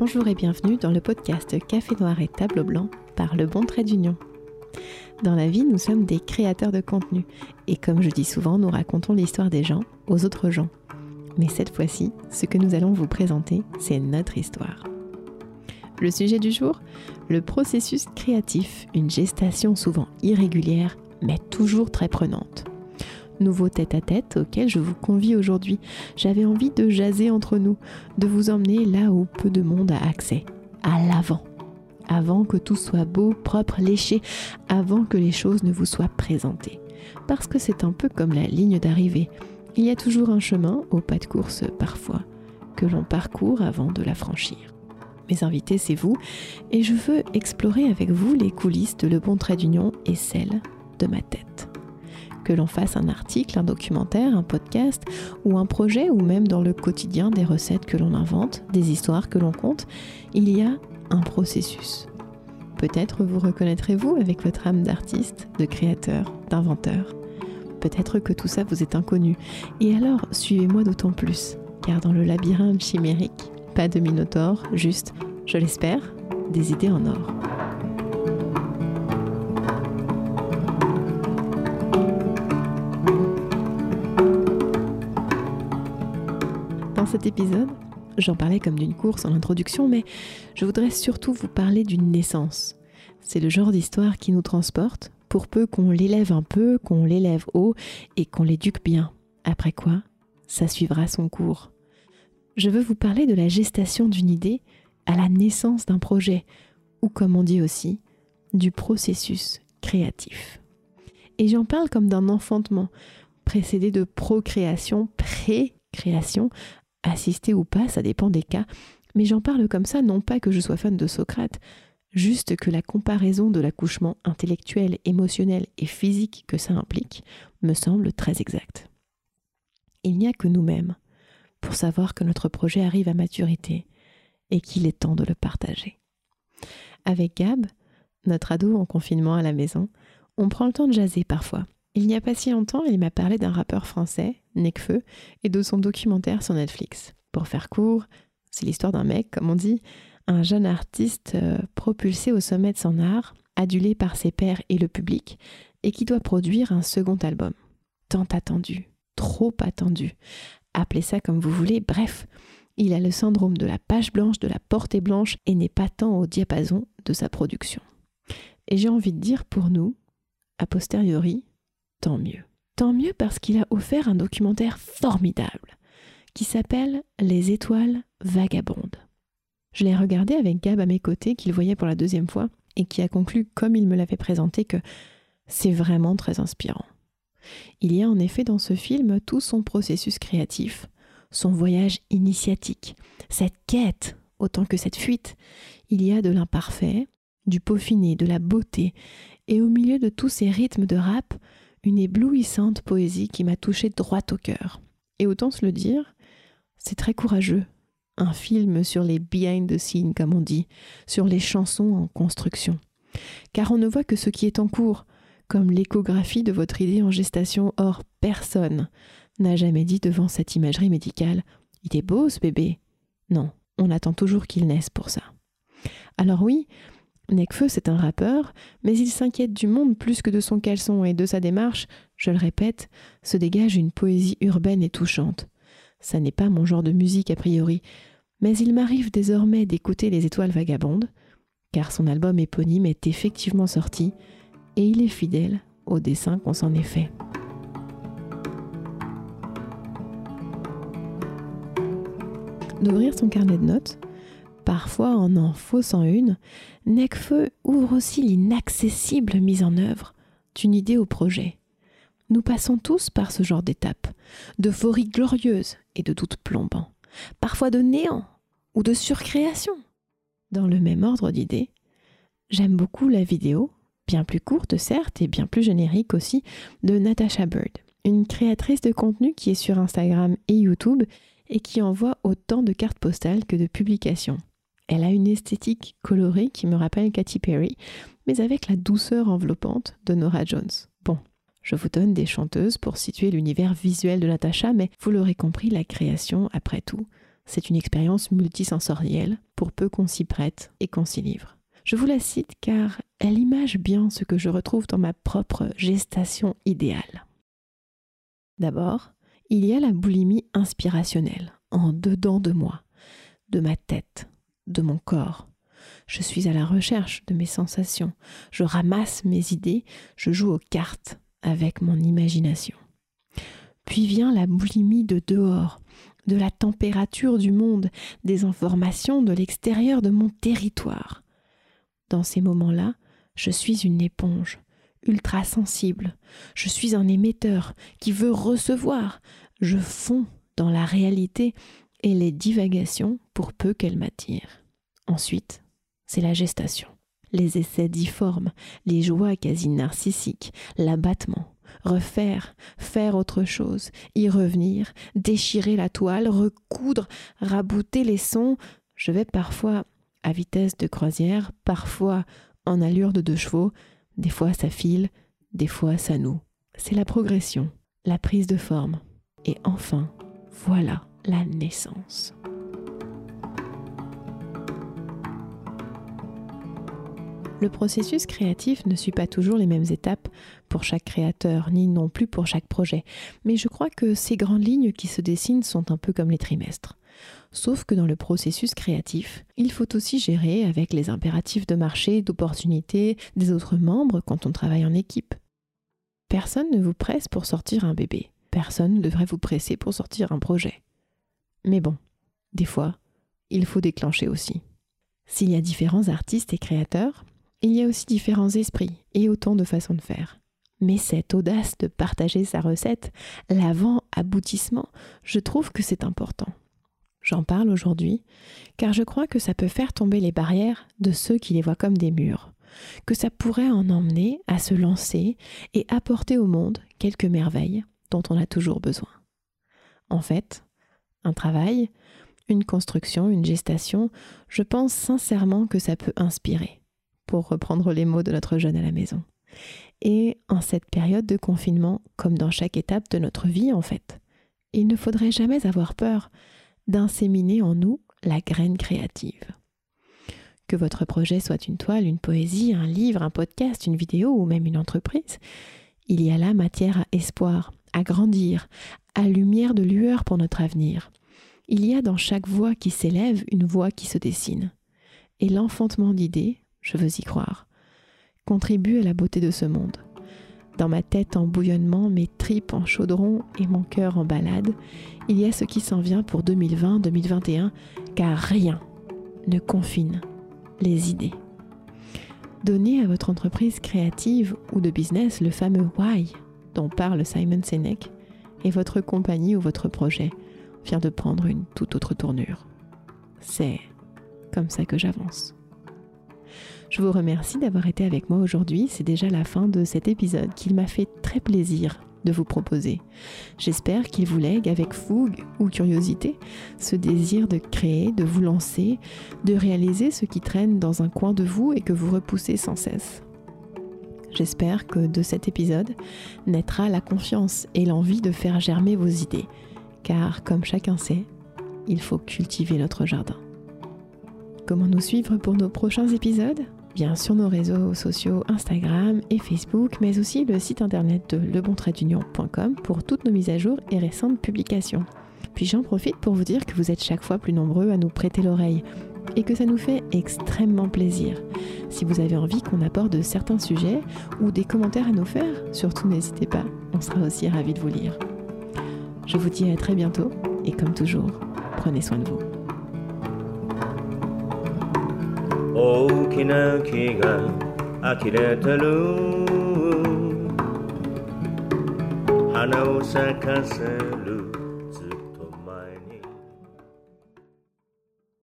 Bonjour et bienvenue dans le podcast Café Noir et Tableau Blanc par Le Bon Trait d'Union. Dans la vie, nous sommes des créateurs de contenu et comme je dis souvent, nous racontons l'histoire des gens aux autres gens. Mais cette fois-ci, ce que nous allons vous présenter, c'est notre histoire. Le sujet du jour Le processus créatif, une gestation souvent irrégulière, mais toujours très prenante. Nouveau tête-à-tête auquel je vous convie aujourd'hui. J'avais envie de jaser entre nous, de vous emmener là où peu de monde a accès, à l'avant. Avant que tout soit beau, propre, léché, avant que les choses ne vous soient présentées. Parce que c'est un peu comme la ligne d'arrivée. Il y a toujours un chemin, au pas de course parfois, que l'on parcourt avant de la franchir. Mes invités, c'est vous, et je veux explorer avec vous les coulisses de Le Bon Trait d'Union et celles de ma tête. Que l'on fasse un article, un documentaire, un podcast ou un projet, ou même dans le quotidien des recettes que l'on invente, des histoires que l'on compte, il y a un processus. Peut-être vous reconnaîtrez-vous avec votre âme d'artiste, de créateur, d'inventeur. Peut-être que tout ça vous est inconnu. Et alors, suivez-moi d'autant plus, car dans le labyrinthe chimérique, pas de minotaure, juste, je l'espère, des idées en or. Cet épisode, j'en parlais comme d'une course en introduction, mais je voudrais surtout vous parler d'une naissance. C'est le genre d'histoire qui nous transporte, pour peu qu'on l'élève un peu, qu'on l'élève haut et qu'on l'éduque bien. Après quoi, ça suivra son cours je veux vous parler de la gestation d'une idée à la naissance d'un projet, ou comme on dit aussi, du processus créatif. Et j'en parle comme d'un enfantement, précédé de procréation, pré-création, assisté ou pas, ça dépend des cas, mais j'en parle comme ça non pas que je sois fan de Socrate, juste que la comparaison de l'accouchement intellectuel, émotionnel et physique que ça implique me semble très exacte. Il n'y a que nous-mêmes, pour savoir que notre projet arrive à maturité et qu'il est temps de le partager. Avec Gab, notre ado en confinement à la maison, on prend le temps de jaser parfois. Il n'y a pas si longtemps, il m'a parlé d'un rappeur français, Nekfeu, et de son documentaire sur Netflix. Pour faire court, c'est l'histoire d'un mec, comme on dit, un jeune artiste euh, propulsé au sommet de son art, adulé par ses pairs et le public, et qui doit produire un second album. Tant attendu, trop attendu, appelez ça comme vous voulez, bref, il a le syndrome de la page blanche, de la portée blanche et n'est pas tant au diapason de sa production. Et j'ai envie de dire pour nous, a posteriori, tant mieux. Tant mieux parce qu'il a offert un documentaire formidable qui s'appelle Les étoiles vagabondes. Je l'ai regardé avec Gab à mes côtés, qu'il voyait pour la deuxième fois, et qui a conclu, comme il me l'avait présenté, que c'est vraiment très inspirant. Il y a en effet dans ce film tout son processus créatif, son voyage initiatique, cette quête autant que cette fuite. Il y a de l'imparfait, du peaufiné, de la beauté, et au milieu de tous ces rythmes de rap, une éblouissante poésie qui m'a touché droit au cœur. Et autant se le dire, c'est très courageux. Un film sur les behind the scenes, comme on dit, sur les chansons en construction. Car on ne voit que ce qui est en cours, comme l'échographie de votre idée en gestation. Or, personne n'a jamais dit devant cette imagerie médicale Il est beau ce bébé. Non, on attend toujours qu'il naisse pour ça. Alors oui, Necfeu, c'est un rappeur, mais il s'inquiète du monde plus que de son caleçon et de sa démarche, je le répète, se dégage une poésie urbaine et touchante. Ça n'est pas mon genre de musique a priori, mais il m'arrive désormais d'écouter les étoiles vagabondes, car son album éponyme est effectivement sorti, et il est fidèle au dessin qu'on s'en est fait. D'ouvrir son carnet de notes, parfois en en faussant une, Necfeu ouvre aussi l'inaccessible mise en œuvre d'une idée au projet. Nous passons tous par ce genre d'étape, d'euphorie glorieuse et de doute plombant, parfois de néant ou de surcréation. Dans le même ordre d'idées, j'aime beaucoup la vidéo bien plus courte certes et bien plus générique aussi, de Natasha Bird, une créatrice de contenu qui est sur Instagram et YouTube et qui envoie autant de cartes postales que de publications. Elle a une esthétique colorée qui me rappelle Katy Perry, mais avec la douceur enveloppante de Nora Jones. Bon, je vous donne des chanteuses pour situer l'univers visuel de Natasha, mais vous l'aurez compris, la création, après tout, C'est une expérience multisensorielle, pour peu qu'on s'y prête et qu'on s'y livre. Je vous la cite car elle image bien ce que je retrouve dans ma propre gestation idéale. D'abord, il y a la boulimie inspirationnelle, en dedans de moi, de ma tête, de mon corps. Je suis à la recherche de mes sensations, je ramasse mes idées, je joue aux cartes avec mon imagination. Puis vient la boulimie de dehors, de la température du monde, des informations de l'extérieur de mon territoire. Dans ces moments-là, je suis une éponge, ultra sensible. Je suis un émetteur qui veut recevoir. Je fonds dans la réalité et les divagations pour peu qu'elles m'attirent. Ensuite, c'est la gestation. Les essais difformes, les joies quasi narcissiques, l'abattement, refaire, faire autre chose, y revenir, déchirer la toile, recoudre, rabouter les sons. Je vais parfois à vitesse de croisière, parfois en allure de deux chevaux, des fois ça file, des fois ça noue. C'est la progression, la prise de forme. Et enfin, voilà la naissance. Le processus créatif ne suit pas toujours les mêmes étapes pour chaque créateur, ni non plus pour chaque projet, mais je crois que ces grandes lignes qui se dessinent sont un peu comme les trimestres. Sauf que dans le processus créatif, il faut aussi gérer avec les impératifs de marché, d'opportunité des autres membres quand on travaille en équipe. Personne ne vous presse pour sortir un bébé. Personne ne devrait vous presser pour sortir un projet. Mais bon, des fois, il faut déclencher aussi. S'il y a différents artistes et créateurs, il y a aussi différents esprits et autant de façons de faire. Mais cette audace de partager sa recette, l'avant-aboutissement, je trouve que c'est important. J'en parle aujourd'hui car je crois que ça peut faire tomber les barrières de ceux qui les voient comme des murs, que ça pourrait en emmener à se lancer et apporter au monde quelques merveilles dont on a toujours besoin. En fait, un travail, une construction, une gestation, je pense sincèrement que ça peut inspirer, pour reprendre les mots de notre jeune à la maison. Et en cette période de confinement, comme dans chaque étape de notre vie en fait, il ne faudrait jamais avoir peur d'inséminer en nous la graine créative. Que votre projet soit une toile, une poésie, un livre, un podcast, une vidéo ou même une entreprise, il y a là matière à espoir, à grandir, à lumière de lueur pour notre avenir. Il y a dans chaque voix qui s'élève une voix qui se dessine. Et l'enfantement d'idées, je veux y croire, contribue à la beauté de ce monde. Dans ma tête en bouillonnement, mes tripes en chaudron et mon cœur en balade, il y a ce qui s'en vient pour 2020-2021, car rien ne confine les idées. Donnez à votre entreprise créative ou de business le fameux why dont parle Simon Sinek et votre compagnie ou votre projet vient de prendre une toute autre tournure. C'est comme ça que j'avance. Je vous remercie d'avoir été avec moi aujourd'hui. C'est déjà la fin de cet épisode qu'il m'a fait très plaisir de vous proposer. J'espère qu'il vous lègue avec fougue ou curiosité ce désir de créer, de vous lancer, de réaliser ce qui traîne dans un coin de vous et que vous repoussez sans cesse. J'espère que de cet épisode naîtra la confiance et l'envie de faire germer vos idées, car comme chacun sait, il faut cultiver notre jardin. Comment nous suivre pour nos prochains épisodes? Bien sur nos réseaux sociaux Instagram et Facebook, mais aussi le site internet de lebontraitunion.com pour toutes nos mises à jour et récentes publications. Puis j'en profite pour vous dire que vous êtes chaque fois plus nombreux à nous prêter l'oreille et que ça nous fait extrêmement plaisir. Si vous avez envie qu'on aborde certains sujets ou des commentaires à nous faire, surtout n'hésitez pas, on sera aussi ravis de vous lire. Je vous dis à très bientôt et comme toujours, prenez soin de vous. 大きな木が呆れてる花を咲かせる